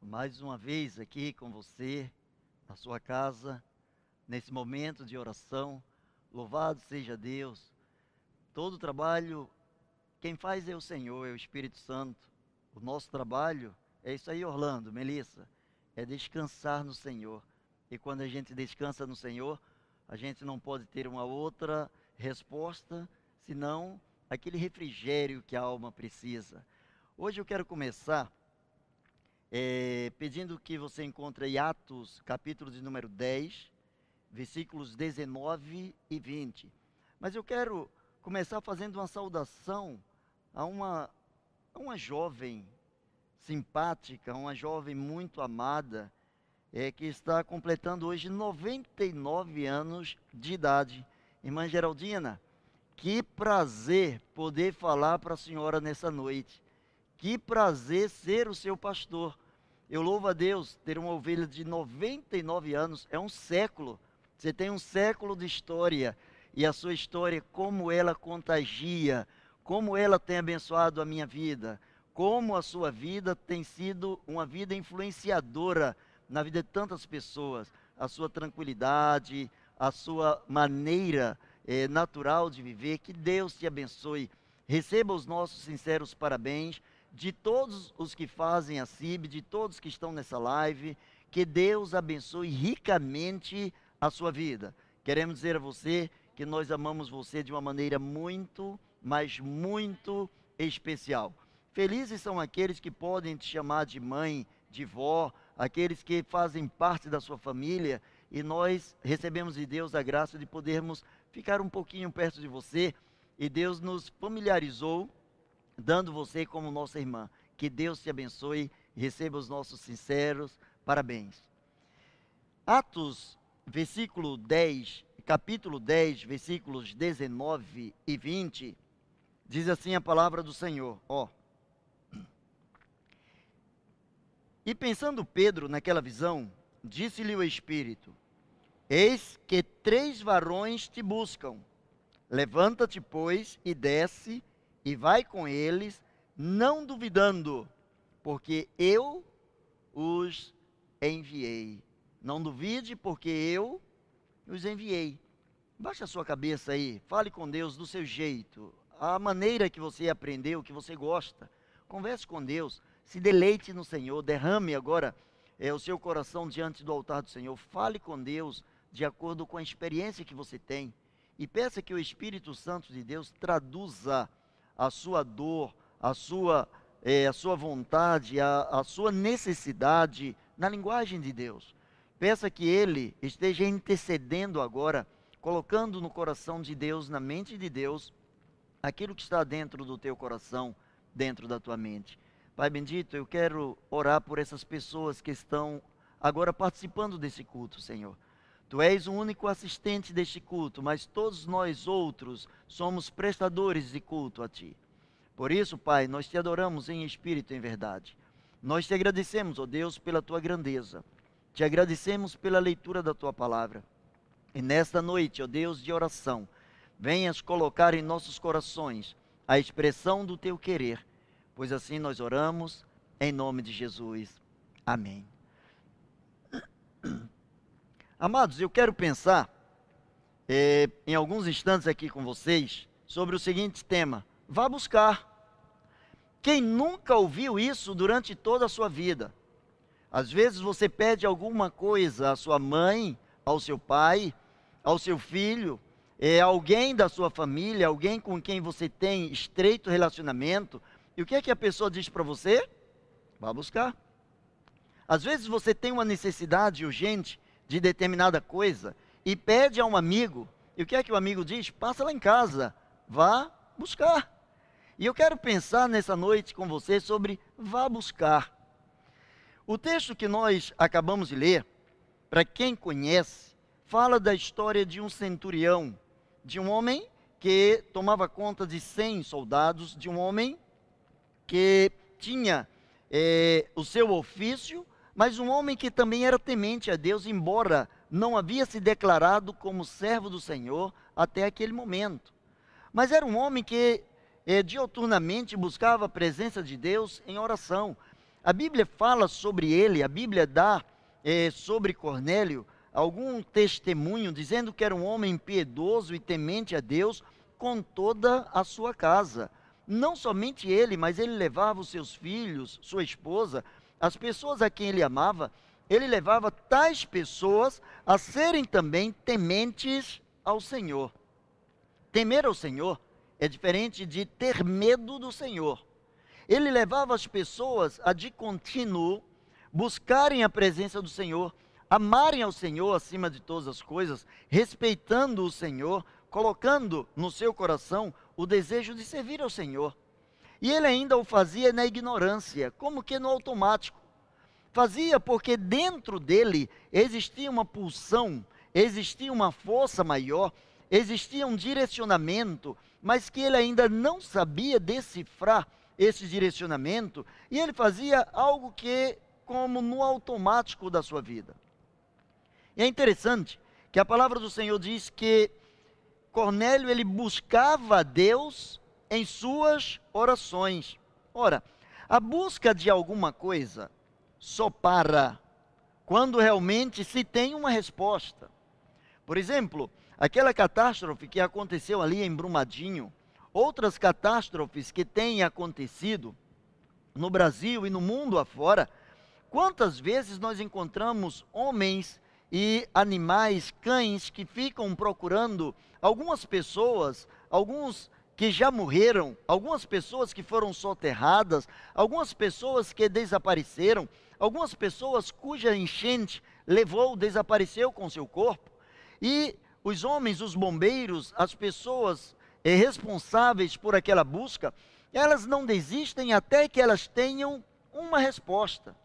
mais uma vez aqui com você, na sua casa, nesse momento de oração. Louvado seja Deus. Todo trabalho, quem faz é o Senhor, é o Espírito Santo. O nosso trabalho é isso aí, Orlando, Melissa, é descansar no Senhor. E quando a gente descansa no Senhor, a gente não pode ter uma outra resposta senão aquele refrigério que a alma precisa. Hoje eu quero começar é, pedindo que você encontre em Atos, capítulo de número 10, versículos 19 e 20. Mas eu quero começar fazendo uma saudação a uma, a uma jovem simpática, uma jovem muito amada, é, que está completando hoje 99 anos de idade. Irmã Geraldina, que prazer poder falar para a senhora nessa noite. Que prazer ser o seu pastor. Eu louvo a Deus ter uma ovelha de 99 anos, é um século. Você tem um século de história e a sua história, como ela contagia, como ela tem abençoado a minha vida, como a sua vida tem sido uma vida influenciadora na vida de tantas pessoas. A sua tranquilidade, a sua maneira eh, natural de viver. Que Deus te abençoe. Receba os nossos sinceros parabéns de todos os que fazem a CIB, de todos que estão nessa live, que Deus abençoe ricamente a sua vida. Queremos dizer a você que nós amamos você de uma maneira muito, mas muito especial. Felizes são aqueles que podem te chamar de mãe, de vó, aqueles que fazem parte da sua família, e nós recebemos de Deus a graça de podermos ficar um pouquinho perto de você, e Deus nos familiarizou dando você como nossa irmã. Que Deus te abençoe e receba os nossos sinceros parabéns. Atos, versículo 10, capítulo 10, versículos 19 e 20, diz assim a palavra do Senhor, ó. E pensando Pedro naquela visão, disse-lhe o Espírito: Eis que três varões te buscam. Levanta-te, pois, e desce e vai com eles, não duvidando, porque eu os enviei. Não duvide, porque eu os enviei. Baixa a sua cabeça aí, fale com Deus do seu jeito, a maneira que você aprendeu, que você gosta. Converse com Deus, se deleite no Senhor, derrame agora é, o seu coração diante do altar do Senhor. Fale com Deus de acordo com a experiência que você tem. E peça que o Espírito Santo de Deus traduza a sua dor, a sua, é, a sua vontade, a, a sua necessidade na linguagem de Deus. Peça que Ele esteja intercedendo agora, colocando no coração de Deus, na mente de Deus, aquilo que está dentro do teu coração, dentro da tua mente. Pai bendito, eu quero orar por essas pessoas que estão agora participando desse culto, Senhor. Tu és o único assistente deste culto, mas todos nós outros somos prestadores de culto a Ti. Por isso, Pai, nós te adoramos em espírito e em verdade. Nós te agradecemos, ó Deus, pela tua grandeza. Te agradecemos pela leitura da tua palavra. E nesta noite, ó Deus de oração, venhas colocar em nossos corações a expressão do teu querer, pois assim nós oramos em nome de Jesus. Amém. Amados, eu quero pensar é, em alguns instantes aqui com vocês sobre o seguinte tema: vá buscar. Quem nunca ouviu isso durante toda a sua vida? Às vezes você pede alguma coisa à sua mãe, ao seu pai, ao seu filho, é alguém da sua família, alguém com quem você tem estreito relacionamento, e o que é que a pessoa diz para você? Vá buscar. Às vezes você tem uma necessidade urgente de determinada coisa e pede a um amigo, e o que é que o amigo diz? Passa lá em casa, vá buscar. E eu quero pensar nessa noite com você sobre vá buscar. O texto que nós acabamos de ler, para quem conhece, fala da história de um centurião, de um homem que tomava conta de 100 soldados, de um homem que tinha é, o seu ofício mas um homem que também era temente a Deus, embora não havia se declarado como servo do Senhor até aquele momento. Mas era um homem que eh, dioturnamente buscava a presença de Deus em oração. A Bíblia fala sobre ele, a Bíblia dá é, sobre Cornélio algum testemunho dizendo que era um homem piedoso e temente a Deus com toda a sua casa. Não somente ele, mas ele levava os seus filhos, sua esposa, as pessoas a quem ele amava, ele levava tais pessoas a serem também tementes ao Senhor. Temer ao Senhor é diferente de ter medo do Senhor. Ele levava as pessoas a de contínuo buscarem a presença do Senhor, amarem ao Senhor acima de todas as coisas, respeitando o Senhor, colocando no seu coração o desejo de servir ao Senhor. E ele ainda o fazia na ignorância, como que no automático. Fazia porque dentro dele existia uma pulsão, existia uma força maior, existia um direcionamento, mas que ele ainda não sabia decifrar esse direcionamento, e ele fazia algo que como no automático da sua vida. E é interessante que a palavra do Senhor diz que Cornélio ele buscava a Deus em suas orações. Ora, a busca de alguma coisa só para quando realmente se tem uma resposta. Por exemplo, aquela catástrofe que aconteceu ali em Brumadinho, outras catástrofes que têm acontecido no Brasil e no mundo afora, quantas vezes nós encontramos homens e animais, cães, que ficam procurando algumas pessoas, alguns que já morreram, algumas pessoas que foram soterradas, algumas pessoas que desapareceram, algumas pessoas cuja enchente levou, desapareceu com seu corpo. E os homens, os bombeiros, as pessoas eh, responsáveis por aquela busca, elas não desistem até que elas tenham uma resposta.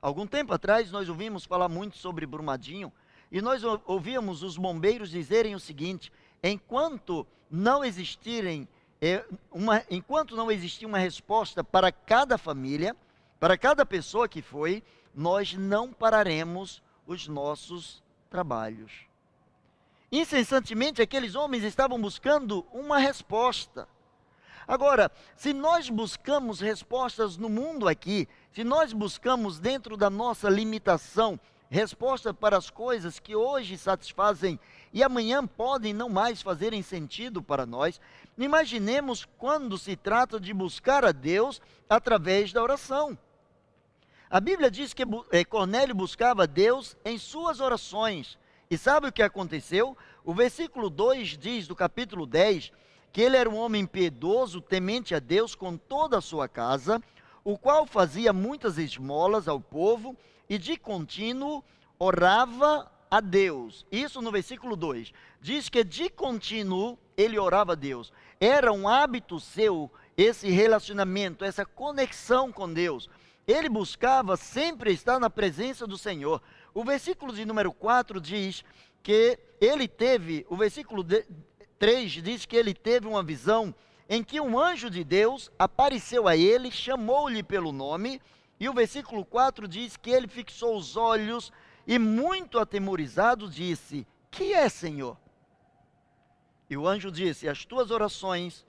Algum tempo atrás nós ouvimos falar muito sobre Brumadinho e nós ouvíamos os bombeiros dizerem o seguinte: enquanto não existirem é, uma, enquanto não existir uma resposta para cada família, para cada pessoa que foi, nós não pararemos os nossos trabalhos. Incessantemente, aqueles homens estavam buscando uma resposta. Agora, se nós buscamos respostas no mundo aqui, se nós buscamos dentro da nossa limitação resposta para as coisas que hoje satisfazem e amanhã podem não mais fazerem sentido para nós, imaginemos quando se trata de buscar a Deus através da oração. A Bíblia diz que eh, Cornélio buscava Deus em suas orações. E sabe o que aconteceu? O versículo 2 diz, do capítulo 10, que ele era um homem piedoso, temente a Deus com toda a sua casa, o qual fazia muitas esmolas ao povo e de contínuo orava a Deus. Isso no versículo 2. Diz que de contínuo ele orava a Deus. Era um hábito seu esse relacionamento, essa conexão com Deus. Ele buscava sempre estar na presença do Senhor. O versículo de número 4 diz que ele teve, o versículo 3 diz que ele teve uma visão em que um anjo de Deus apareceu a ele, chamou-lhe pelo nome, e o versículo 4 diz que ele fixou os olhos e, muito atemorizado, disse: Que é, Senhor? E o anjo disse: As tuas orações,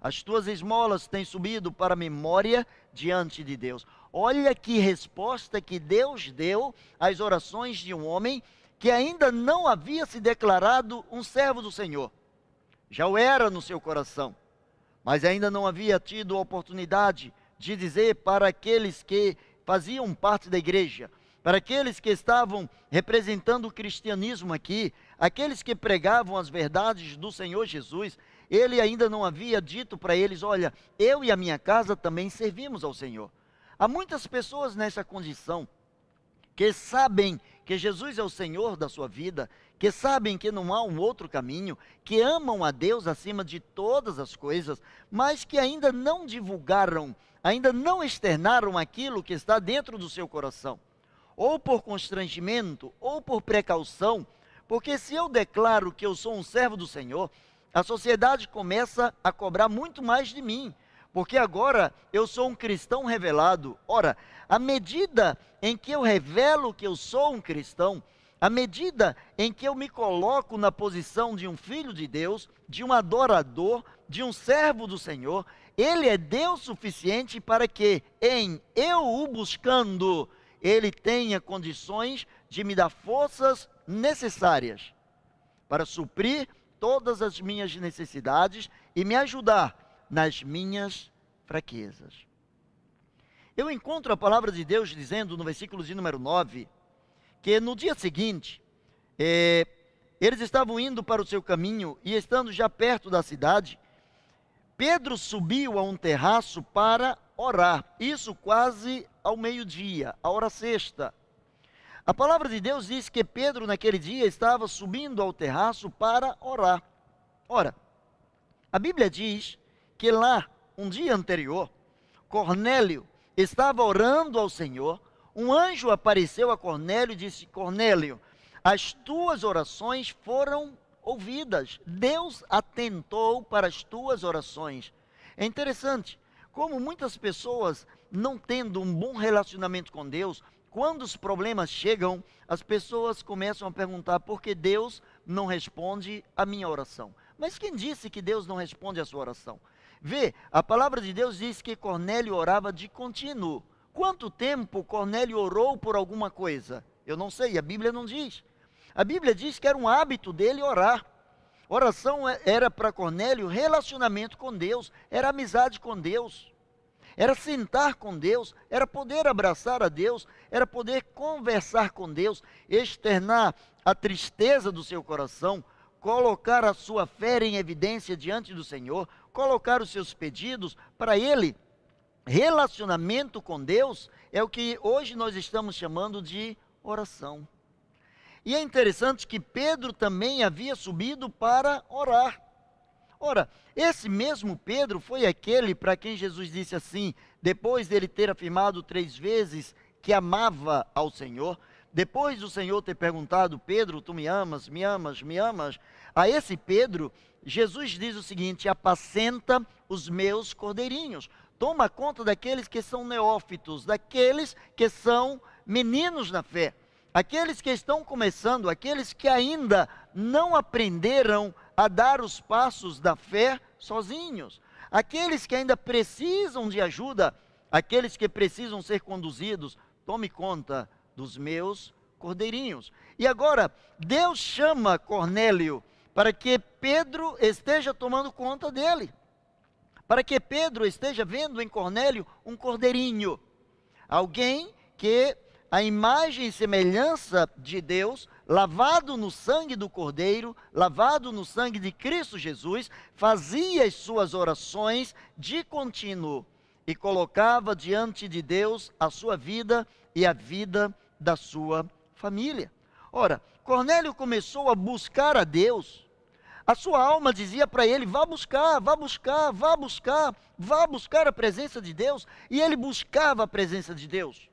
as tuas esmolas têm subido para a memória diante de Deus. Olha que resposta que Deus deu às orações de um homem que ainda não havia se declarado um servo do Senhor. Já o era no seu coração, mas ainda não havia tido a oportunidade de dizer para aqueles que faziam parte da igreja, para aqueles que estavam representando o cristianismo aqui, aqueles que pregavam as verdades do Senhor Jesus, ele ainda não havia dito para eles: Olha, eu e a minha casa também servimos ao Senhor. Há muitas pessoas nessa condição que sabem que Jesus é o Senhor da sua vida, que sabem que não há um outro caminho, que amam a Deus acima de todas as coisas, mas que ainda não divulgaram ainda não externaram aquilo que está dentro do seu coração, ou por constrangimento, ou por precaução, porque se eu declaro que eu sou um servo do Senhor, a sociedade começa a cobrar muito mais de mim, porque agora eu sou um cristão revelado. Ora, à medida em que eu revelo que eu sou um cristão, à medida em que eu me coloco na posição de um filho de Deus, de um adorador, de um servo do Senhor, Ele é Deus suficiente para que, em eu o buscando, Ele tenha condições de me dar forças necessárias para suprir todas as minhas necessidades e me ajudar nas minhas fraquezas. Eu encontro a palavra de Deus dizendo no versículo de número 9 que no dia seguinte, é, eles estavam indo para o seu caminho e estando já perto da cidade, Pedro subiu a um terraço para orar. Isso quase ao meio-dia, a hora sexta. A palavra de Deus diz que Pedro, naquele dia, estava subindo ao terraço para orar. Ora, a Bíblia diz que lá, um dia anterior, Cornélio estava orando ao Senhor. Um anjo apareceu a Cornélio e disse: Cornélio, as tuas orações foram ouvidas. Deus atentou para as tuas orações. É interessante como muitas pessoas, não tendo um bom relacionamento com Deus, quando os problemas chegam, as pessoas começam a perguntar por que Deus não responde a minha oração. Mas quem disse que Deus não responde a sua oração? Vê, a palavra de Deus diz que Cornélio orava de contínuo. Quanto tempo Cornélio orou por alguma coisa? Eu não sei, a Bíblia não diz. A Bíblia diz que era um hábito dele orar. Oração é, era para Cornélio relacionamento com Deus, era amizade com Deus era sentar com Deus, era poder abraçar a Deus, era poder conversar com Deus, externar a tristeza do seu coração, colocar a sua fé em evidência diante do Senhor, colocar os seus pedidos para Ele. Relacionamento com Deus é o que hoje nós estamos chamando de oração. E é interessante que Pedro também havia subido para orar. Ora, esse mesmo Pedro foi aquele para quem Jesus disse assim, depois dele ter afirmado três vezes que amava ao Senhor, depois do Senhor ter perguntado, Pedro, tu me amas, me amas, me amas, a esse Pedro, Jesus diz o seguinte: apacenta os meus cordeirinhos, toma conta daqueles que são neófitos, daqueles que são meninos na fé, aqueles que estão começando, aqueles que ainda não aprenderam a dar os passos da fé sozinhos. Aqueles que ainda precisam de ajuda, aqueles que precisam ser conduzidos, tome conta dos meus cordeirinhos. E agora, Deus chama Cornélio para que Pedro esteja tomando conta dele. Para que Pedro esteja vendo em Cornélio um cordeirinho. Alguém que a imagem e semelhança de Deus, lavado no sangue do Cordeiro, lavado no sangue de Cristo Jesus, fazia as suas orações de contínuo e colocava diante de Deus a sua vida e a vida da sua família. Ora, Cornélio começou a buscar a Deus. A sua alma dizia para ele: vá buscar, vá buscar, vá buscar, vá buscar a presença de Deus. E ele buscava a presença de Deus.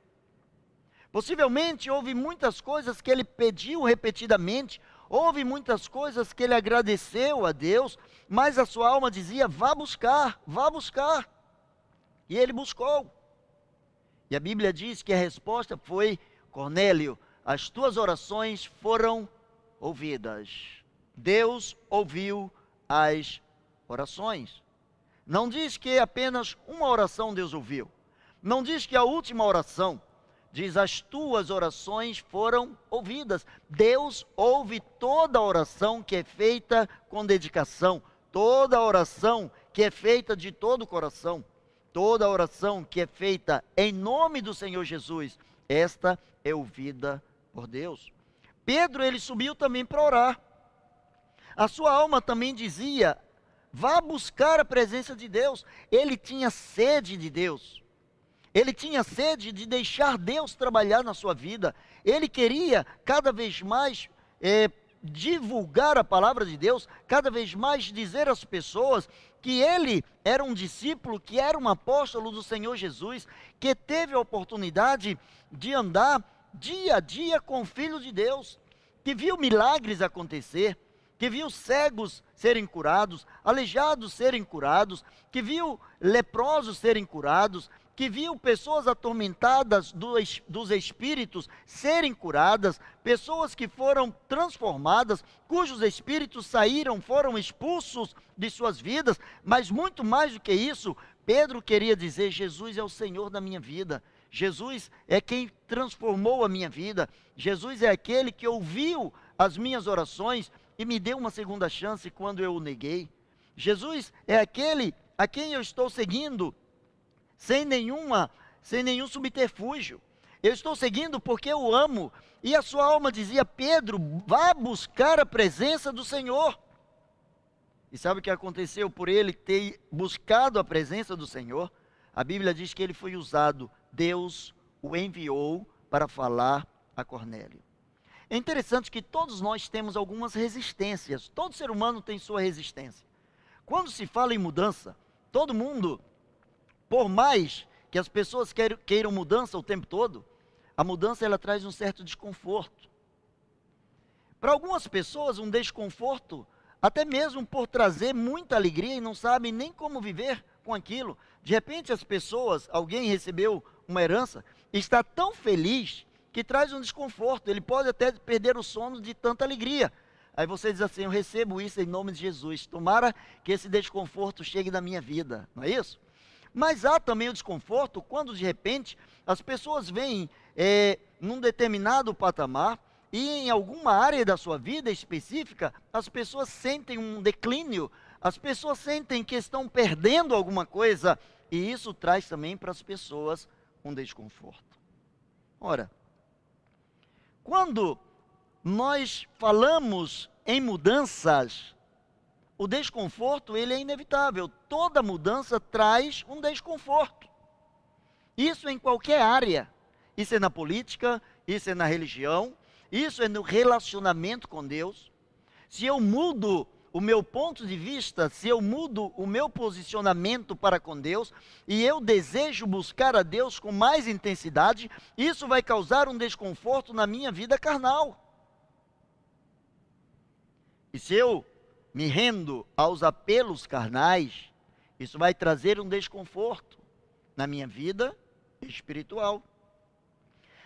Possivelmente houve muitas coisas que ele pediu repetidamente, houve muitas coisas que ele agradeceu a Deus, mas a sua alma dizia: vá buscar, vá buscar. E ele buscou. E a Bíblia diz que a resposta foi: Cornélio, as tuas orações foram ouvidas. Deus ouviu as orações. Não diz que apenas uma oração Deus ouviu. Não diz que a última oração diz: As tuas orações foram ouvidas. Deus ouve toda oração que é feita com dedicação, toda oração que é feita de todo o coração, toda oração que é feita em nome do Senhor Jesus, esta é ouvida por Deus. Pedro, ele subiu também para orar. A sua alma também dizia: vá buscar a presença de Deus. Ele tinha sede de Deus. Ele tinha sede de deixar Deus trabalhar na sua vida. Ele queria cada vez mais é, divulgar a palavra de Deus, cada vez mais dizer às pessoas que ele era um discípulo, que era um apóstolo do Senhor Jesus, que teve a oportunidade de andar dia a dia com o Filho de Deus, que viu milagres acontecer, que viu cegos serem curados, aleijados serem curados, que viu leprosos serem curados, que viu pessoas atormentadas dos, dos espíritos serem curadas, pessoas que foram transformadas, cujos espíritos saíram, foram expulsos de suas vidas, mas muito mais do que isso, Pedro queria dizer: Jesus é o Senhor da minha vida. Jesus é quem transformou a minha vida. Jesus é aquele que ouviu as minhas orações e me deu uma segunda chance quando eu o neguei. Jesus é aquele a quem eu estou seguindo sem nenhuma, sem nenhum subterfúgio. Eu estou seguindo porque eu amo. E a sua alma dizia: Pedro, vá buscar a presença do Senhor. E sabe o que aconteceu por ele ter buscado a presença do Senhor? A Bíblia diz que ele foi usado, Deus o enviou para falar a Cornélio. É interessante que todos nós temos algumas resistências, todo ser humano tem sua resistência. Quando se fala em mudança, todo mundo, por mais que as pessoas queiram mudança o tempo todo, a mudança ela traz um certo desconforto. Para algumas pessoas, um desconforto até mesmo por trazer muita alegria e não sabem nem como viver com aquilo. De repente, as pessoas, alguém recebeu uma herança, está tão feliz que traz um desconforto. Ele pode até perder o sono de tanta alegria. Aí você diz assim: Eu recebo isso em nome de Jesus. Tomara que esse desconforto chegue na minha vida, não é isso? Mas há também o desconforto quando de repente as pessoas vêm é, num determinado patamar e em alguma área da sua vida específica, as pessoas sentem um declínio, as pessoas sentem que estão perdendo alguma coisa, e isso traz também para as pessoas um desconforto. Ora, quando nós falamos em mudanças, o desconforto ele é inevitável. Toda mudança traz um desconforto. Isso em qualquer área. Isso é na política, isso é na religião, isso é no relacionamento com Deus. Se eu mudo o meu ponto de vista, se eu mudo o meu posicionamento para com Deus e eu desejo buscar a Deus com mais intensidade, isso vai causar um desconforto na minha vida carnal. E se eu me rendo aos apelos carnais, isso vai trazer um desconforto na minha vida espiritual.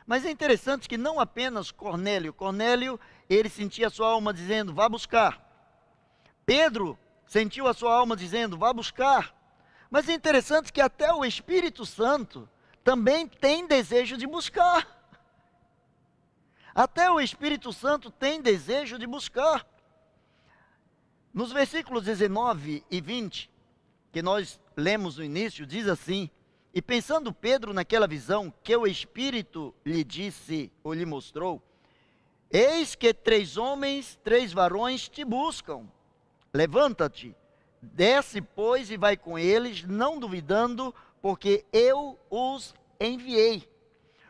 Mas é interessante que não apenas Cornélio, Cornélio, ele sentia a sua alma dizendo, vá buscar. Pedro sentiu a sua alma dizendo, vá buscar. Mas é interessante que até o Espírito Santo também tem desejo de buscar. Até o Espírito Santo tem desejo de buscar. Nos versículos 19 e 20, que nós lemos no início, diz assim: e pensando Pedro naquela visão que o Espírito lhe disse ou lhe mostrou, eis que três homens, três varões te buscam. Levanta-te, desce, pois, e vai com eles, não duvidando, porque eu os enviei.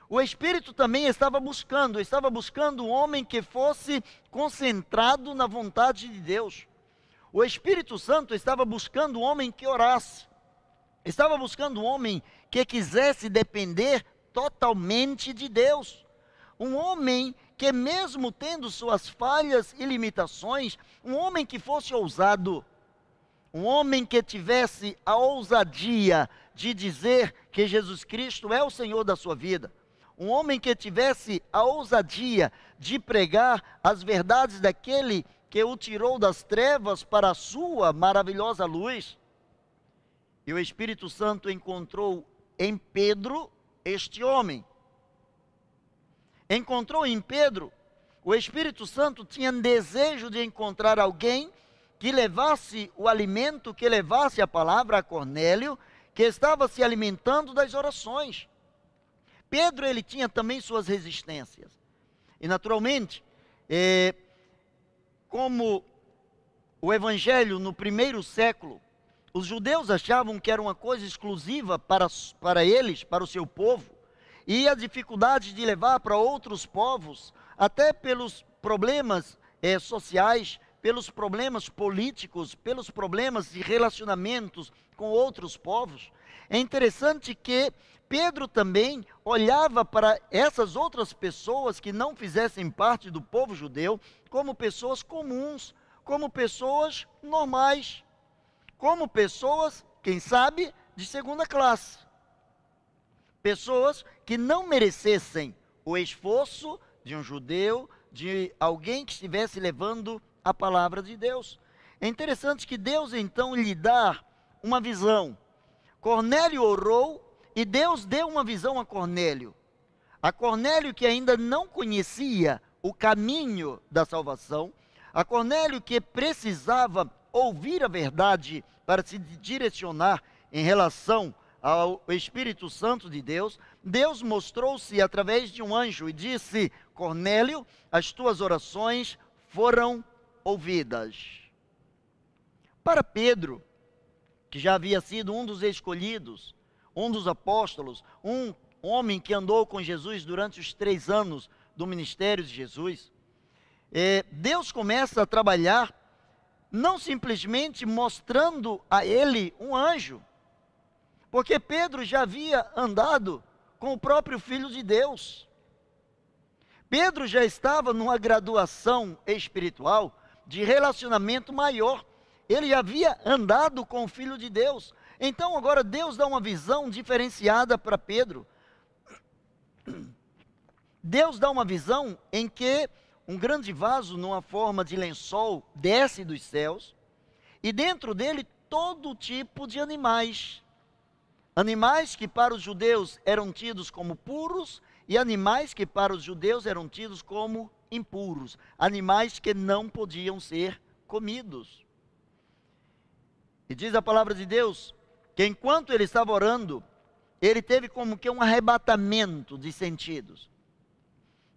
O Espírito também estava buscando, estava buscando um homem que fosse concentrado na vontade de Deus. O Espírito Santo estava buscando um homem que orasse. Estava buscando um homem que quisesse depender totalmente de Deus. Um homem que, mesmo tendo suas falhas e limitações, um homem que fosse ousado, um homem que tivesse a ousadia de dizer que Jesus Cristo é o Senhor da sua vida, um homem que tivesse a ousadia de pregar as verdades daquele que o tirou das trevas para a sua maravilhosa luz. E o Espírito Santo encontrou em Pedro este homem. Encontrou em Pedro, o Espírito Santo tinha desejo de encontrar alguém que levasse o alimento, que levasse a palavra a Cornélio, que estava se alimentando das orações. Pedro, ele tinha também suas resistências. E naturalmente, é, como o evangelho no primeiro século os judeus achavam que era uma coisa exclusiva para, para eles, para o seu povo, e a dificuldade de levar para outros povos, até pelos problemas eh, sociais, pelos problemas políticos, pelos problemas de relacionamentos com outros povos. É interessante que Pedro também olhava para essas outras pessoas que não fizessem parte do povo judeu como pessoas comuns, como pessoas normais como pessoas, quem sabe, de segunda classe. Pessoas que não merecessem o esforço de um judeu, de alguém que estivesse levando a palavra de Deus. É interessante que Deus então lhe dá uma visão. Cornélio orou e Deus deu uma visão a Cornélio. A Cornélio que ainda não conhecia o caminho da salvação, a Cornélio que precisava ouvir a verdade para se direcionar em relação ao Espírito Santo de Deus, Deus mostrou-se através de um anjo e disse: Cornélio, as tuas orações foram ouvidas. Para Pedro, que já havia sido um dos escolhidos, um dos apóstolos, um homem que andou com Jesus durante os três anos do ministério de Jesus, é, Deus começa a trabalhar não simplesmente mostrando a ele um anjo, porque Pedro já havia andado com o próprio Filho de Deus. Pedro já estava numa graduação espiritual de relacionamento maior. Ele havia andado com o Filho de Deus. Então agora Deus dá uma visão diferenciada para Pedro. Deus dá uma visão em que um grande vaso, numa forma de lençol, desce dos céus, e dentro dele todo tipo de animais. Animais que para os judeus eram tidos como puros e animais que para os judeus eram tidos como impuros, animais que não podiam ser comidos. E diz a palavra de Deus que enquanto ele estava orando, ele teve como que um arrebatamento de sentidos.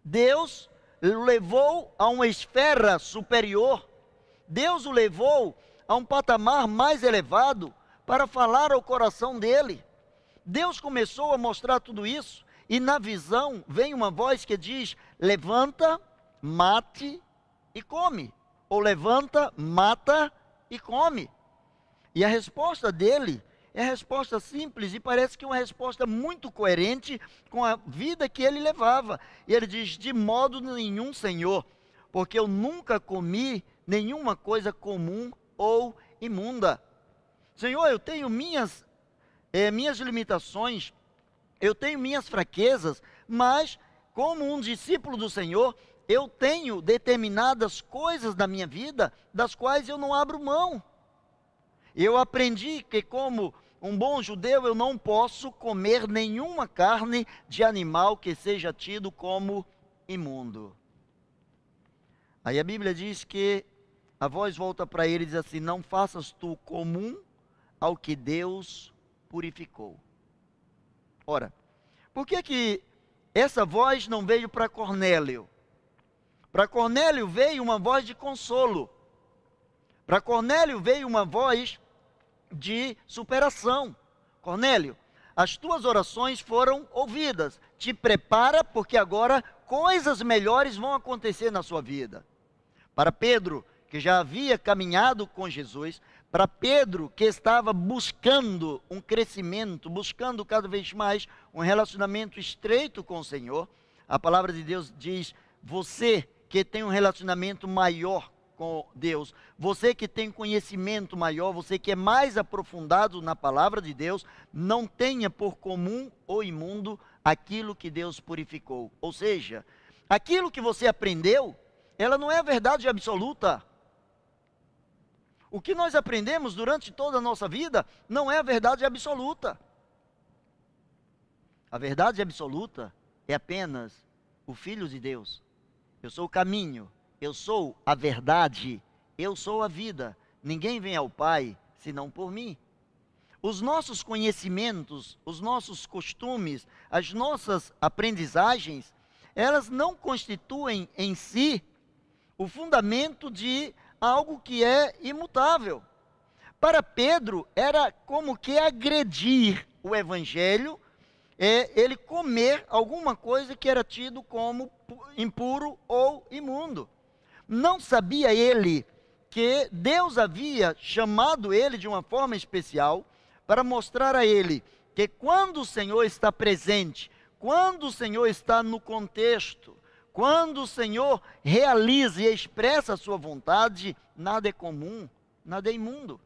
Deus o levou a uma esfera superior, Deus o levou a um patamar mais elevado para falar ao coração dele. Deus começou a mostrar tudo isso, e na visão vem uma voz que diz: levanta, mate e come. Ou levanta, mata e come. E a resposta dele é a resposta simples e parece que uma resposta muito coerente com a vida que ele levava. E ele diz: De modo nenhum, Senhor, porque eu nunca comi nenhuma coisa comum ou imunda. Senhor, eu tenho minhas é, minhas limitações, eu tenho minhas fraquezas, mas como um discípulo do Senhor, eu tenho determinadas coisas da minha vida das quais eu não abro mão. Eu aprendi que, como um bom judeu, eu não posso comer nenhuma carne de animal que seja tido como imundo. Aí a Bíblia diz que a voz volta para ele e diz assim: Não faças tu comum ao que Deus purificou. Ora, por que que essa voz não veio para Cornélio? Para Cornélio veio uma voz de consolo. Para Cornélio veio uma voz de superação. Cornélio, as tuas orações foram ouvidas. Te prepara, porque agora coisas melhores vão acontecer na sua vida. Para Pedro, que já havia caminhado com Jesus, para Pedro, que estava buscando um crescimento, buscando cada vez mais um relacionamento estreito com o Senhor, a palavra de Deus diz: você que tem um relacionamento maior com Deus, você que tem conhecimento maior, você que é mais aprofundado na palavra de Deus, não tenha por comum ou imundo aquilo que Deus purificou. Ou seja, aquilo que você aprendeu, ela não é a verdade absoluta. O que nós aprendemos durante toda a nossa vida não é a verdade absoluta. A verdade absoluta é apenas o Filho de Deus. Eu sou o caminho, eu sou a verdade, eu sou a vida. Ninguém vem ao Pai senão por mim. Os nossos conhecimentos, os nossos costumes, as nossas aprendizagens, elas não constituem em si o fundamento de algo que é imutável. Para Pedro, era como que agredir o evangelho, é ele comer alguma coisa que era tido como impuro ou imundo. Não sabia ele que Deus havia chamado ele de uma forma especial para mostrar a ele que quando o Senhor está presente, quando o Senhor está no contexto, quando o Senhor realiza e expressa a sua vontade, nada é comum, nada é imundo.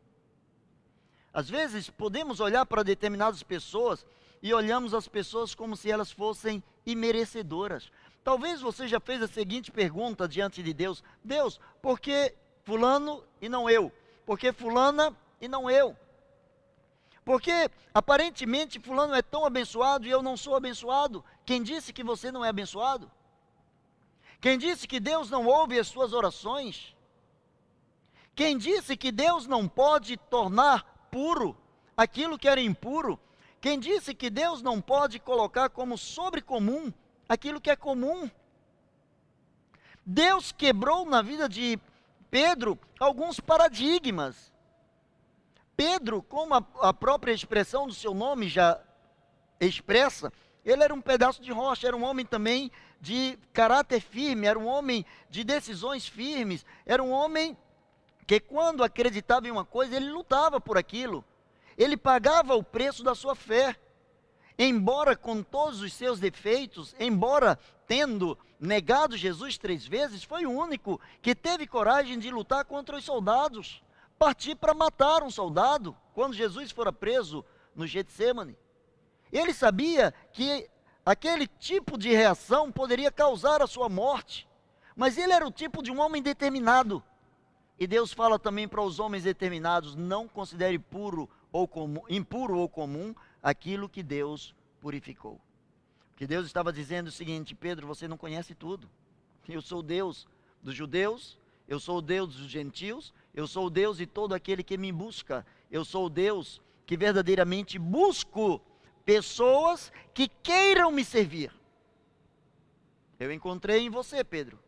Às vezes podemos olhar para determinadas pessoas e olhamos as pessoas como se elas fossem imerecedoras. Talvez você já fez a seguinte pergunta diante de Deus: Deus, por que fulano e não eu? Por que fulana e não eu? Porque aparentemente fulano é tão abençoado e eu não sou abençoado. Quem disse que você não é abençoado? Quem disse que Deus não ouve as suas orações? Quem disse que Deus não pode tornar puro aquilo que era impuro? Quem disse que Deus não pode colocar como sobrecomum aquilo que é comum? Deus quebrou na vida de Pedro alguns paradigmas. Pedro, como a, a própria expressão do seu nome já expressa, ele era um pedaço de rocha, era um homem também de caráter firme, era um homem de decisões firmes, era um homem que, quando acreditava em uma coisa, ele lutava por aquilo, ele pagava o preço da sua fé. Embora com todos os seus defeitos, embora tendo negado Jesus três vezes, foi o único que teve coragem de lutar contra os soldados partir para matar um soldado quando Jesus fora preso no Getsemane. Ele sabia que aquele tipo de reação poderia causar a sua morte, mas ele era o tipo de um homem determinado. E Deus fala também para os homens determinados: não considere puro ou comum, impuro ou comum aquilo que Deus purificou. Que Deus estava dizendo o seguinte: Pedro, você não conhece tudo. Eu sou Deus dos judeus, eu sou o Deus dos gentios, eu sou o Deus de todo aquele que me busca. Eu sou o Deus que verdadeiramente busco pessoas que queiram me servir. Eu encontrei em você, Pedro,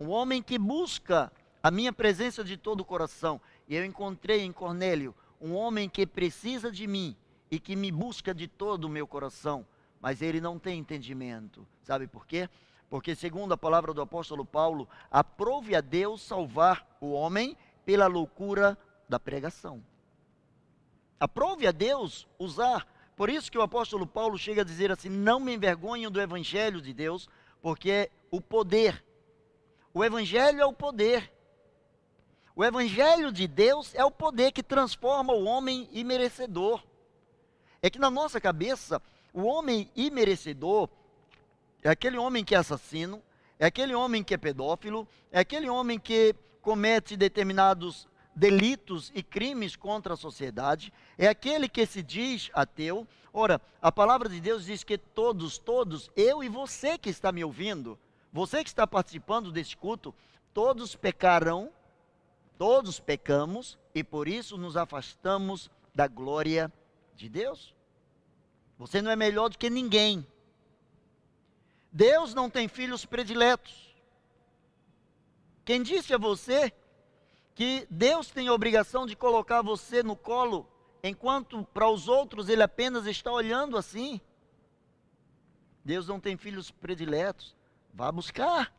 um homem que busca a minha presença de todo o coração. E eu encontrei em Cornélio um homem que precisa de mim e que me busca de todo o meu coração, mas ele não tem entendimento. Sabe por quê? Porque, segundo a palavra do apóstolo Paulo, aprove a Deus salvar o homem pela loucura da pregação. Aprove a Deus usar. Por isso que o apóstolo Paulo chega a dizer assim: não me envergonho do evangelho de Deus, porque é o poder. O evangelho é o poder. O evangelho de Deus é o poder que transforma o homem imerecedor. É que na nossa cabeça, o homem imerecedor é aquele homem que é assassino, é aquele homem que é pedófilo, é aquele homem que comete determinados delitos e crimes contra a sociedade, é aquele que se diz ateu. Ora, a palavra de Deus diz que todos, todos, eu e você que está me ouvindo, você que está participando desse culto, todos pecarão, todos pecamos e por isso nos afastamos da glória de Deus. Você não é melhor do que ninguém. Deus não tem filhos prediletos. Quem disse a você que Deus tem a obrigação de colocar você no colo, enquanto para os outros ele apenas está olhando assim? Deus não tem filhos prediletos. Vá buscar.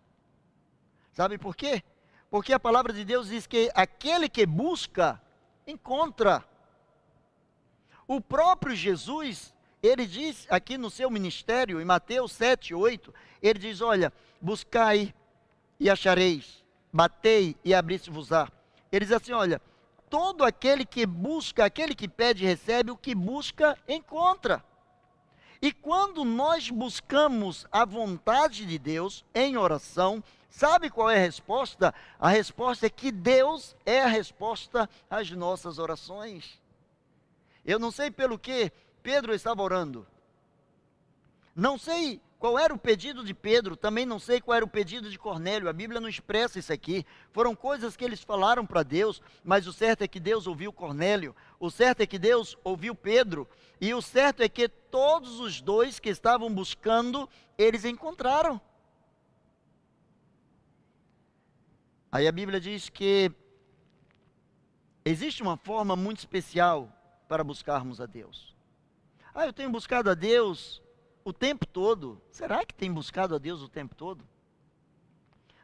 Sabe por quê? Porque a palavra de Deus diz que aquele que busca, encontra. O próprio Jesus ele diz aqui no seu ministério, em Mateus 7, 8, ele diz: Olha, buscai e achareis, batei e abri-se-vos-á. Ele diz assim: Olha, todo aquele que busca, aquele que pede, recebe, o que busca, encontra. E quando nós buscamos a vontade de Deus em oração, sabe qual é a resposta? A resposta é que Deus é a resposta às nossas orações. Eu não sei pelo que Pedro estava orando. Não sei qual era o pedido de Pedro, também não sei qual era o pedido de Cornélio, a Bíblia não expressa isso aqui. Foram coisas que eles falaram para Deus, mas o certo é que Deus ouviu Cornélio, o certo é que Deus ouviu Pedro, e o certo é que todos os dois que estavam buscando, eles encontraram. Aí a Bíblia diz que existe uma forma muito especial para buscarmos a Deus. Ah, eu tenho buscado a Deus o tempo todo. Será que tem buscado a Deus o tempo todo?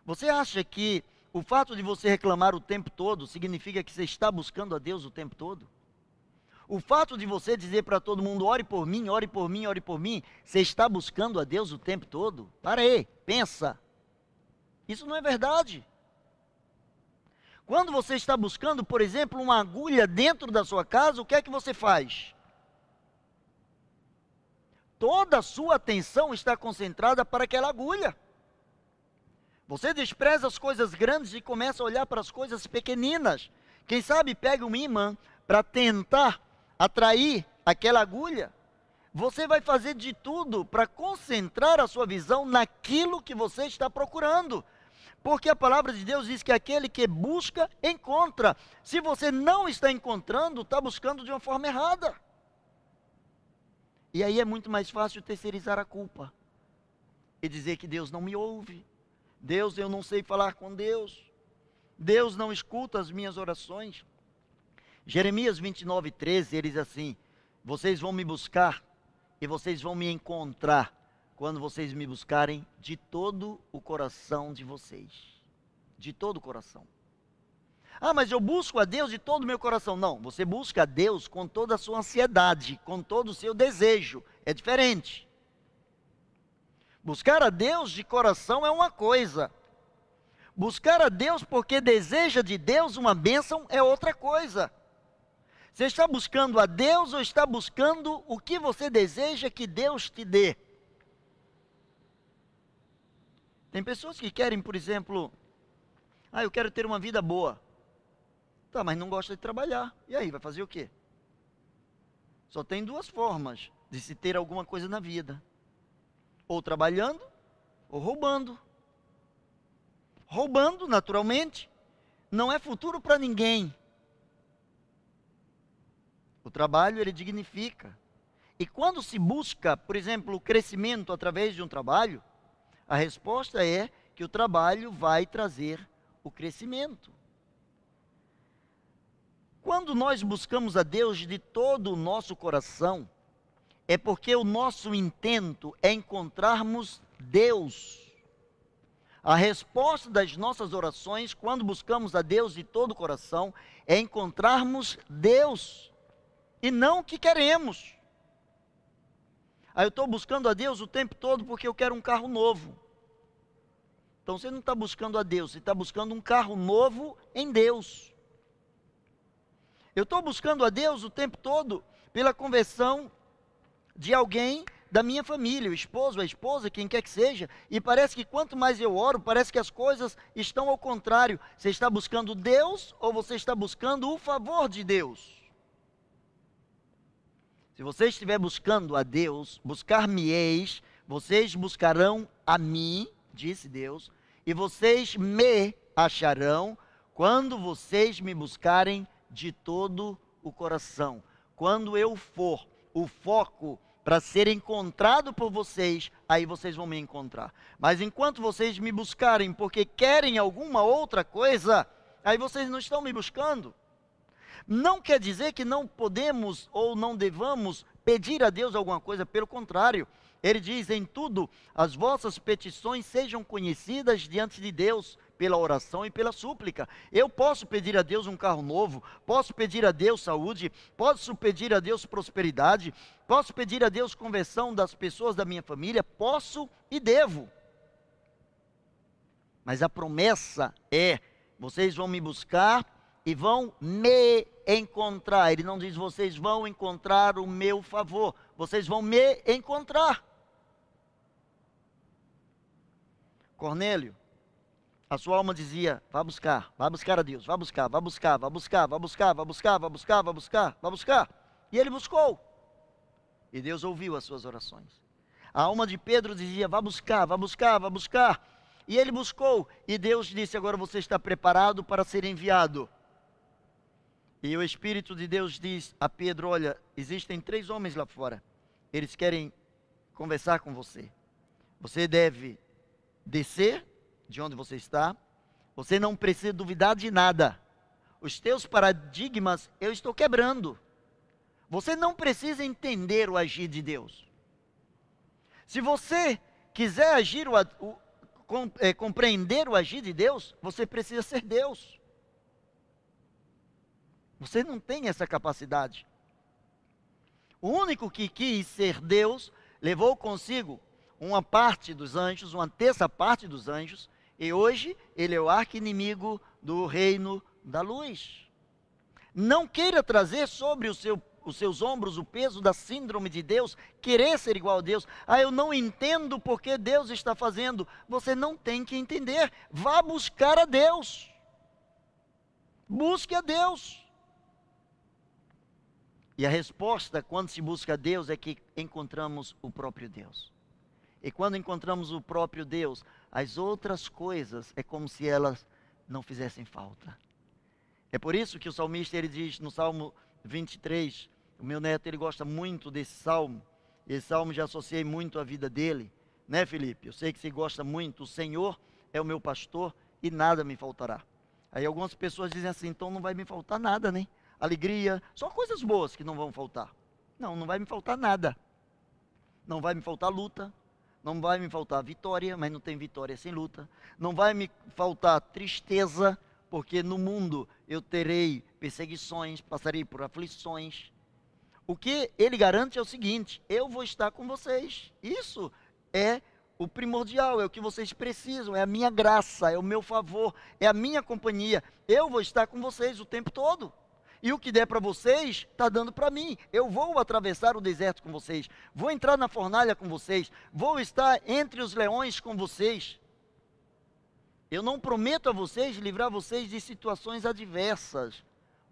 Você acha que o fato de você reclamar o tempo todo significa que você está buscando a Deus o tempo todo? O fato de você dizer para todo mundo, ore por mim, ore por mim, ore por mim, você está buscando a Deus o tempo todo? Para aí, pensa. Isso não é verdade. Quando você está buscando, por exemplo, uma agulha dentro da sua casa, o que é que você faz? Toda a sua atenção está concentrada para aquela agulha. Você despreza as coisas grandes e começa a olhar para as coisas pequeninas. Quem sabe pega um imã para tentar atrair aquela agulha. Você vai fazer de tudo para concentrar a sua visão naquilo que você está procurando. Porque a palavra de Deus diz que aquele que busca, encontra. Se você não está encontrando, está buscando de uma forma errada. E aí é muito mais fácil terceirizar a culpa e dizer que Deus não me ouve. Deus, eu não sei falar com Deus. Deus não escuta as minhas orações. Jeremias 29, 13, ele diz assim: Vocês vão me buscar e vocês vão me encontrar quando vocês me buscarem de todo o coração de vocês. De todo o coração. Ah, mas eu busco a Deus de todo o meu coração. Não, você busca a Deus com toda a sua ansiedade, com todo o seu desejo. É diferente. Buscar a Deus de coração é uma coisa. Buscar a Deus porque deseja de Deus uma bênção é outra coisa. Você está buscando a Deus ou está buscando o que você deseja que Deus te dê? Tem pessoas que querem, por exemplo, ah, eu quero ter uma vida boa. Tá, mas não gosta de trabalhar. E aí, vai fazer o quê? Só tem duas formas de se ter alguma coisa na vida: ou trabalhando, ou roubando. Roubando, naturalmente, não é futuro para ninguém. O trabalho ele dignifica. E quando se busca, por exemplo, o crescimento através de um trabalho, a resposta é que o trabalho vai trazer o crescimento. Quando nós buscamos a Deus de todo o nosso coração, é porque o nosso intento é encontrarmos Deus. A resposta das nossas orações, quando buscamos a Deus de todo o coração, é encontrarmos Deus e não o que queremos. Aí eu estou buscando a Deus o tempo todo porque eu quero um carro novo. Então você não está buscando a Deus, você está buscando um carro novo em Deus. Eu estou buscando a Deus o tempo todo pela conversão de alguém da minha família, o esposo, a esposa, quem quer que seja, e parece que quanto mais eu oro, parece que as coisas estão ao contrário. Você está buscando Deus ou você está buscando o favor de Deus? Se você estiver buscando a Deus, buscar-me-eis, vocês buscarão a mim, disse Deus, e vocês me acharão quando vocês me buscarem de todo o coração. Quando eu for o foco para ser encontrado por vocês, aí vocês vão me encontrar. Mas enquanto vocês me buscarem porque querem alguma outra coisa, aí vocês não estão me buscando. Não quer dizer que não podemos ou não devamos pedir a Deus alguma coisa, pelo contrário, ele diz: em tudo as vossas petições sejam conhecidas diante de Deus pela oração e pela súplica. Eu posso pedir a Deus um carro novo, posso pedir a Deus saúde, posso pedir a Deus prosperidade, posso pedir a Deus conversão das pessoas da minha família, posso e devo. Mas a promessa é: vocês vão me buscar e vão me encontrar. Ele não diz vocês vão encontrar o meu favor, vocês vão me encontrar. Cornélio, a sua alma dizia: vá buscar, vá buscar a Deus, vá buscar, vá buscar, vá buscar, vá buscar, vá buscar, vá buscar, vá buscar, vá buscar. E ele buscou. E Deus ouviu as suas orações. A alma de Pedro dizia: vá buscar, vá buscar, vá buscar. E ele buscou. E Deus disse: agora você está preparado para ser enviado. E o Espírito de Deus diz a Pedro: Olha, existem três homens lá fora. Eles querem conversar com você. Você deve descer de onde você está. Você não precisa duvidar de nada. Os teus paradigmas eu estou quebrando. Você não precisa entender o agir de Deus. Se você quiser agir o, o é, compreender o agir de Deus, você precisa ser Deus. Você não tem essa capacidade. O único que quis ser Deus levou consigo uma parte dos anjos, uma terça parte dos anjos, e hoje ele é o arqui-inimigo do reino da luz. Não queira trazer sobre o seu, os seus ombros o peso da síndrome de Deus, querer ser igual a Deus. Ah, eu não entendo porque Deus está fazendo. Você não tem que entender. Vá buscar a Deus. Busque a Deus. E a resposta, quando se busca Deus, é que encontramos o próprio Deus. E quando encontramos o próprio Deus, as outras coisas é como se elas não fizessem falta. É por isso que o salmista ele diz no Salmo 23, o meu neto ele gosta muito desse salmo. Esse salmo já associei muito à vida dele, né, Felipe? Eu sei que você gosta muito. O Senhor é o meu pastor e nada me faltará. Aí algumas pessoas dizem assim, então não vai me faltar nada, né? Alegria, só coisas boas que não vão faltar. Não, não vai me faltar nada. Não vai me faltar luta, não vai me faltar vitória, mas não tem vitória sem luta. Não vai me faltar tristeza, porque no mundo eu terei perseguições, passarei por aflições. O que ele garante é o seguinte: eu vou estar com vocês. Isso é o primordial, é o que vocês precisam, é a minha graça, é o meu favor, é a minha companhia. Eu vou estar com vocês o tempo todo. E o que der para vocês, está dando para mim. Eu vou atravessar o deserto com vocês, vou entrar na fornalha com vocês, vou estar entre os leões com vocês. Eu não prometo a vocês livrar vocês de situações adversas.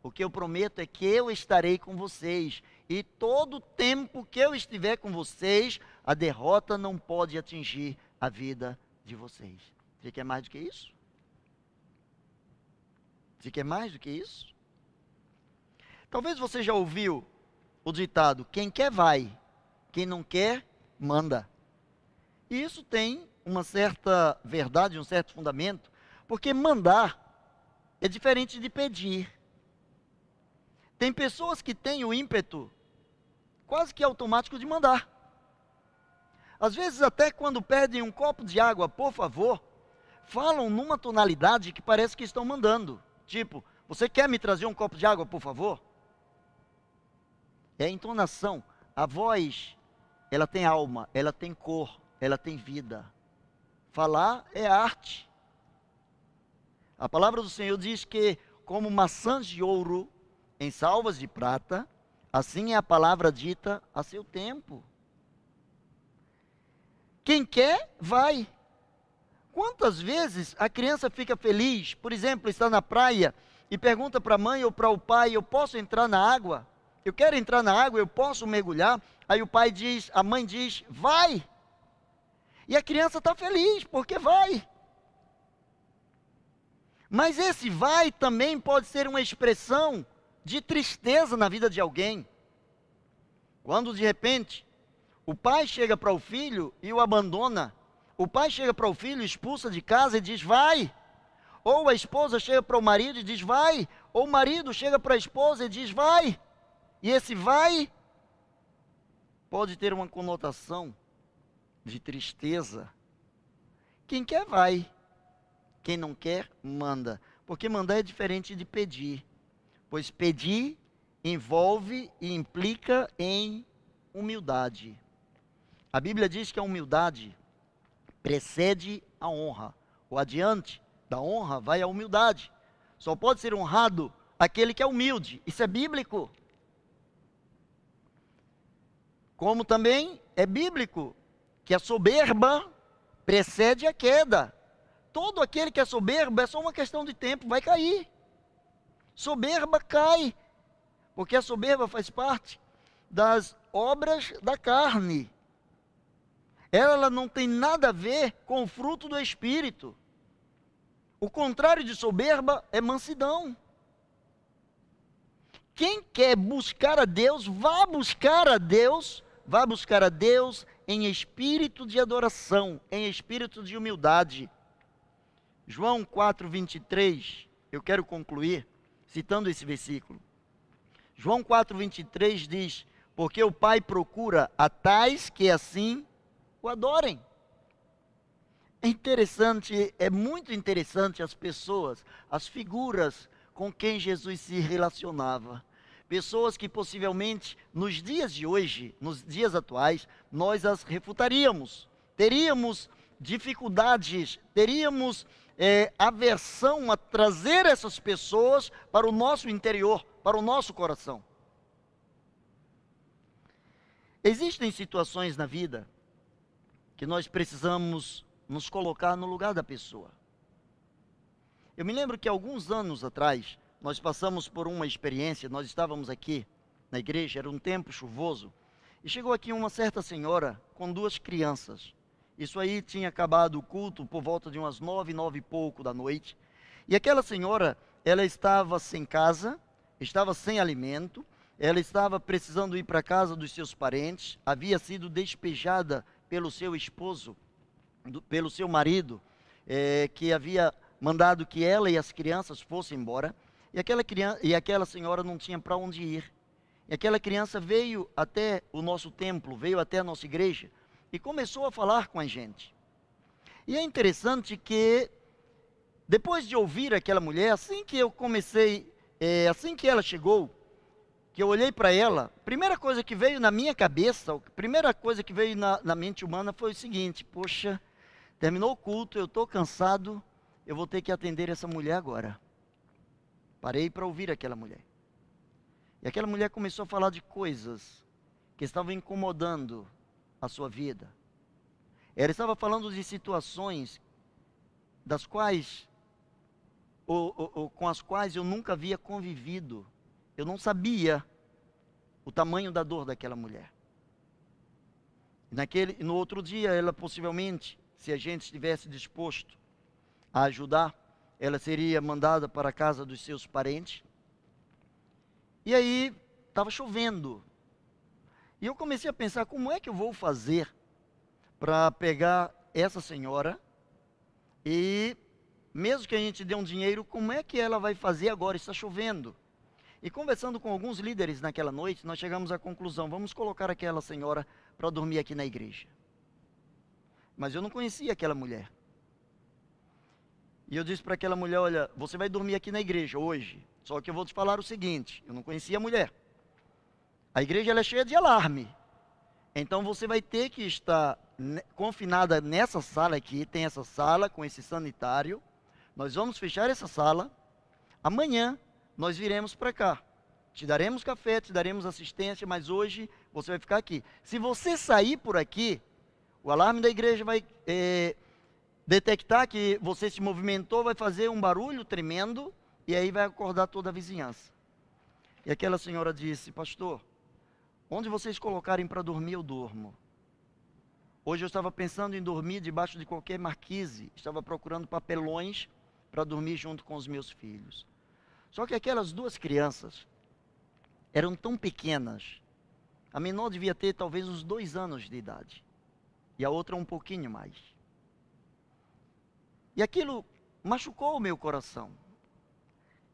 O que eu prometo é que eu estarei com vocês. E todo o tempo que eu estiver com vocês, a derrota não pode atingir a vida de vocês. Você quer mais do que isso? Você quer mais do que isso? Talvez você já ouviu o ditado: quem quer vai, quem não quer manda. E isso tem uma certa verdade, um certo fundamento, porque mandar é diferente de pedir. Tem pessoas que têm o ímpeto quase que automático de mandar. Às vezes, até quando pedem um copo de água, por favor, falam numa tonalidade que parece que estão mandando. Tipo, você quer me trazer um copo de água, por favor? É a entonação. A voz, ela tem alma, ela tem cor, ela tem vida. Falar é arte. A palavra do Senhor diz que, como maçãs de ouro em salvas de prata, assim é a palavra dita a seu tempo. Quem quer, vai. Quantas vezes a criança fica feliz, por exemplo, está na praia e pergunta para a mãe ou para o pai: Eu posso entrar na água? Eu quero entrar na água, eu posso mergulhar? Aí o pai diz, a mãe diz, vai. E a criança está feliz, porque vai. Mas esse vai também pode ser uma expressão de tristeza na vida de alguém. Quando de repente o pai chega para o filho e o abandona, o pai chega para o filho, expulsa de casa e diz: Vai. Ou a esposa chega para o marido e diz: Vai. Ou o marido chega para a esposa e diz: Vai. E esse vai pode ter uma conotação de tristeza. Quem quer, vai. Quem não quer, manda. Porque mandar é diferente de pedir. Pois pedir envolve e implica em humildade. A Bíblia diz que a humildade precede a honra. O adiante da honra vai a humildade. Só pode ser honrado aquele que é humilde. Isso é bíblico. Como também é bíblico que a soberba precede a queda. Todo aquele que é soberbo é só uma questão de tempo, vai cair. Soberba cai, porque a soberba faz parte das obras da carne. Ela não tem nada a ver com o fruto do espírito. O contrário de soberba é mansidão. Quem quer buscar a Deus, vá buscar a Deus Vá buscar a Deus em espírito de adoração, em espírito de humildade. João 4, 23, eu quero concluir citando esse versículo. João 4, 23 diz: Porque o Pai procura a tais que assim o adorem. É interessante, é muito interessante as pessoas, as figuras com quem Jesus se relacionava pessoas que possivelmente nos dias de hoje, nos dias atuais, nós as refutaríamos. Teríamos dificuldades, teríamos é, aversão a trazer essas pessoas para o nosso interior, para o nosso coração. Existem situações na vida que nós precisamos nos colocar no lugar da pessoa. Eu me lembro que alguns anos atrás, nós passamos por uma experiência, nós estávamos aqui na igreja, era um tempo chuvoso, e chegou aqui uma certa senhora com duas crianças. Isso aí tinha acabado o culto por volta de umas nove, nove e pouco da noite. E aquela senhora, ela estava sem casa, estava sem alimento, ela estava precisando ir para a casa dos seus parentes, havia sido despejada pelo seu esposo, do, pelo seu marido, é, que havia mandado que ela e as crianças fossem embora. E aquela, criança, e aquela senhora não tinha para onde ir. E aquela criança veio até o nosso templo, veio até a nossa igreja e começou a falar com a gente. E é interessante que, depois de ouvir aquela mulher, assim que eu comecei, é, assim que ela chegou, que eu olhei para ela, primeira coisa que veio na minha cabeça, a primeira coisa que veio na, na mente humana foi o seguinte: poxa, terminou o culto, eu estou cansado, eu vou ter que atender essa mulher agora. Parei para ouvir aquela mulher. E aquela mulher começou a falar de coisas que estavam incomodando a sua vida. Ela estava falando de situações das quais, ou, ou, ou, com as quais eu nunca havia convivido. Eu não sabia o tamanho da dor daquela mulher. Naquele, no outro dia, ela possivelmente, se a gente estivesse disposto a ajudar, ela seria mandada para a casa dos seus parentes. E aí estava chovendo. E eu comecei a pensar como é que eu vou fazer para pegar essa senhora e mesmo que a gente dê um dinheiro, como é que ela vai fazer agora? Está chovendo. E conversando com alguns líderes naquela noite, nós chegamos à conclusão: vamos colocar aquela senhora para dormir aqui na igreja. Mas eu não conhecia aquela mulher. E eu disse para aquela mulher: Olha, você vai dormir aqui na igreja hoje. Só que eu vou te falar o seguinte: eu não conhecia a mulher. A igreja é cheia de alarme. Então você vai ter que estar confinada nessa sala aqui. Tem essa sala com esse sanitário. Nós vamos fechar essa sala. Amanhã nós viremos para cá. Te daremos café, te daremos assistência, mas hoje você vai ficar aqui. Se você sair por aqui, o alarme da igreja vai. É, detectar que você se movimentou, vai fazer um barulho tremendo e aí vai acordar toda a vizinhança. E aquela senhora disse: Pastor, onde vocês colocarem para dormir, eu durmo. Hoje eu estava pensando em dormir debaixo de qualquer marquise, estava procurando papelões para dormir junto com os meus filhos. Só que aquelas duas crianças eram tão pequenas. A menor devia ter talvez uns dois anos de idade. E a outra um pouquinho mais. E aquilo machucou o meu coração.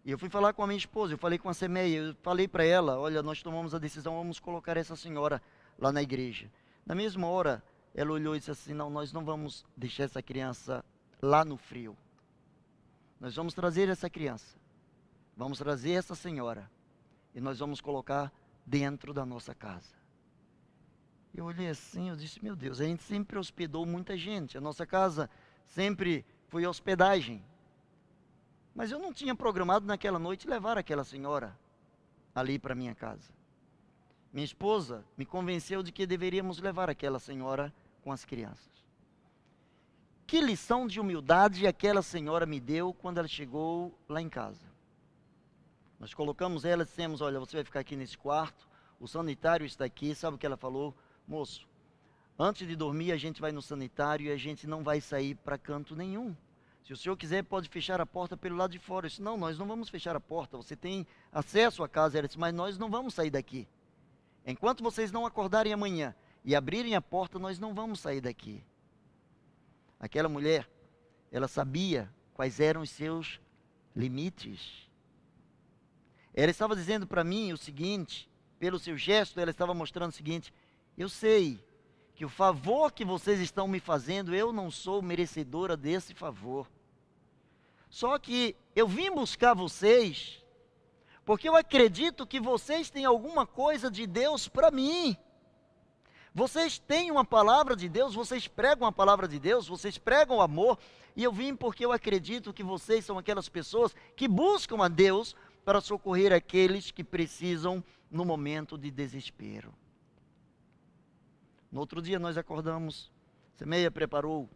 E eu fui falar com a minha esposa, eu falei com a Semeia, eu falei para ela, olha, nós tomamos a decisão, vamos colocar essa senhora lá na igreja. Na mesma hora, ela olhou e disse assim, não, nós não vamos deixar essa criança lá no frio. Nós vamos trazer essa criança, vamos trazer essa senhora, e nós vamos colocar dentro da nossa casa. Eu olhei assim, eu disse, meu Deus, a gente sempre hospedou muita gente, a nossa casa sempre foi hospedagem. Mas eu não tinha programado naquela noite levar aquela senhora ali para minha casa. Minha esposa me convenceu de que deveríamos levar aquela senhora com as crianças. Que lição de humildade aquela senhora me deu quando ela chegou lá em casa. Nós colocamos ela e dissemos: Olha, você vai ficar aqui nesse quarto, o sanitário está aqui. Sabe o que ela falou? Moço, Antes de dormir, a gente vai no sanitário e a gente não vai sair para canto nenhum. Se o senhor quiser, pode fechar a porta pelo lado de fora. Eu disse, não, nós não vamos fechar a porta. Você tem acesso à casa. Ela disse, mas nós não vamos sair daqui. Enquanto vocês não acordarem amanhã e abrirem a porta, nós não vamos sair daqui. Aquela mulher, ela sabia quais eram os seus limites. Ela estava dizendo para mim o seguinte, pelo seu gesto, ela estava mostrando o seguinte: eu sei que o favor que vocês estão me fazendo, eu não sou merecedora desse favor. Só que eu vim buscar vocês, porque eu acredito que vocês têm alguma coisa de Deus para mim. Vocês têm uma palavra de Deus, vocês pregam a palavra de Deus, vocês pregam o amor, e eu vim porque eu acredito que vocês são aquelas pessoas que buscam a Deus para socorrer aqueles que precisam no momento de desespero. No outro dia nós acordamos, Semeia preparou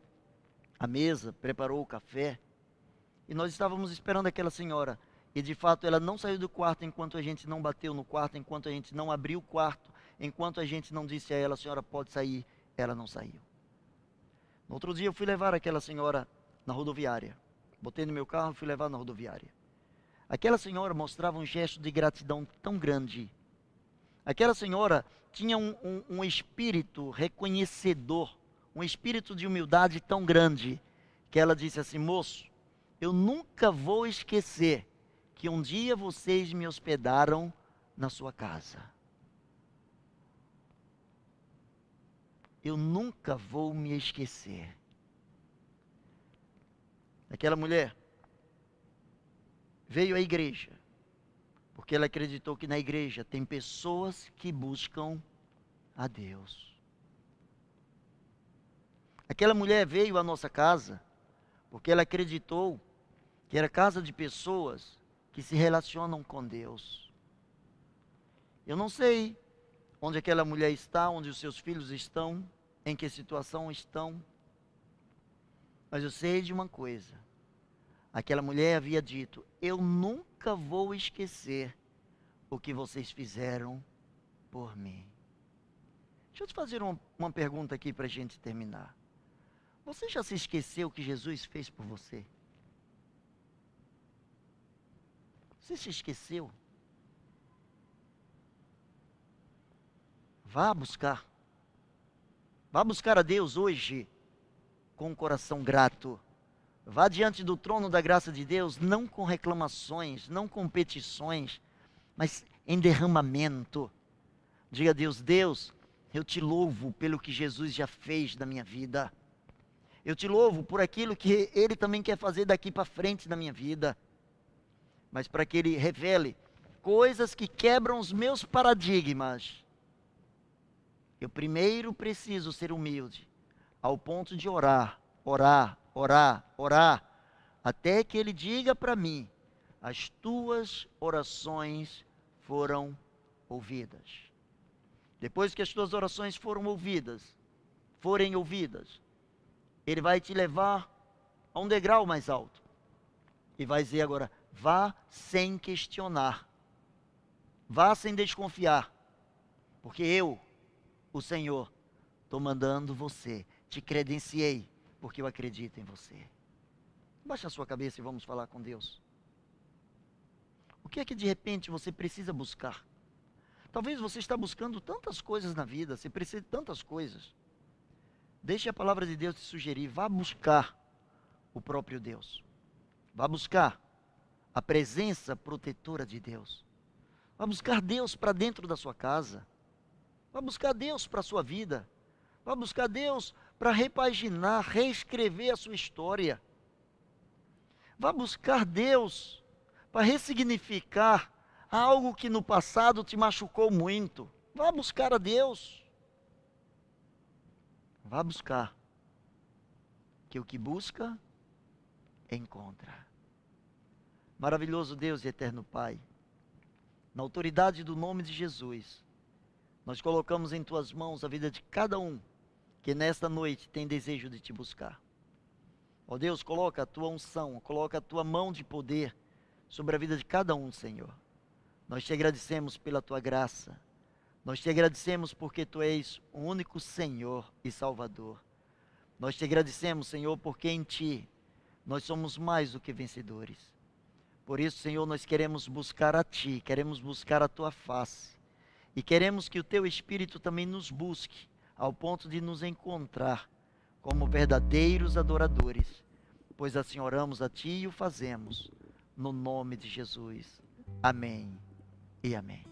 a mesa, preparou o café, e nós estávamos esperando aquela senhora. E de fato ela não saiu do quarto enquanto a gente não bateu no quarto, enquanto a gente não abriu o quarto, enquanto a gente não disse a ela, senhora pode sair, ela não saiu. No outro dia eu fui levar aquela senhora na rodoviária. Botei no meu carro e fui levar na rodoviária. Aquela senhora mostrava um gesto de gratidão tão grande. Aquela senhora tinha um, um, um espírito reconhecedor, um espírito de humildade tão grande, que ela disse assim: moço, eu nunca vou esquecer que um dia vocês me hospedaram na sua casa. Eu nunca vou me esquecer. Aquela mulher veio à igreja, porque ela acreditou que na igreja tem pessoas que buscam a Deus. Aquela mulher veio à nossa casa, porque ela acreditou que era casa de pessoas que se relacionam com Deus. Eu não sei onde aquela mulher está, onde os seus filhos estão, em que situação estão, mas eu sei de uma coisa. Aquela mulher havia dito: Eu nunca vou esquecer o que vocês fizeram por mim. Deixa eu te fazer uma, pergunta aqui para a gente terminar. Você já se esqueceu que Jesus fez por você? Você se esqueceu? Vá buscar. Vá buscar a Deus hoje com o coração grato. Vá diante do trono da graça de Deus, não com reclamações, não com petições, mas em derramamento. Diga a Deus: Deus, eu te louvo pelo que Jesus já fez na minha vida. Eu te louvo por aquilo que Ele também quer fazer daqui para frente na minha vida mas para que Ele revele coisas que quebram os meus paradigmas. Eu primeiro preciso ser humilde, ao ponto de orar, orar, orar, orar, até que Ele diga para mim: as tuas orações foram ouvidas. Depois que as tuas orações foram ouvidas, forem ouvidas, Ele vai te levar a um degrau mais alto e vai dizer agora: Vá sem questionar. Vá sem desconfiar. Porque eu, o Senhor, estou mandando você. Te credenciei, porque eu acredito em você. Baixa a sua cabeça e vamos falar com Deus. O que é que de repente você precisa buscar? Talvez você está buscando tantas coisas na vida, você precisa de tantas coisas. Deixe a palavra de Deus te sugerir, vá buscar o próprio Deus. Vá buscar a presença protetora de Deus. Vá buscar Deus para dentro da sua casa. Vá buscar Deus para a sua vida. Vá buscar Deus para repaginar, reescrever a sua história. Vá buscar Deus para ressignificar algo que no passado te machucou muito. Vá buscar a Deus. Vá buscar. Que o que busca, encontra. Maravilhoso Deus e eterno Pai, na autoridade do nome de Jesus, nós colocamos em tuas mãos a vida de cada um que nesta noite tem desejo de te buscar. Ó Deus, coloca a tua unção, coloca a tua mão de poder sobre a vida de cada um, Senhor. Nós te agradecemos pela tua graça. Nós te agradecemos porque tu és o único Senhor e Salvador. Nós te agradecemos, Senhor, porque em ti nós somos mais do que vencedores. Por isso, Senhor, nós queremos buscar a Ti, queremos buscar a Tua face. E queremos que o Teu Espírito também nos busque, ao ponto de nos encontrar como verdadeiros adoradores. Pois assim oramos a Ti e o fazemos, no nome de Jesus. Amém e amém.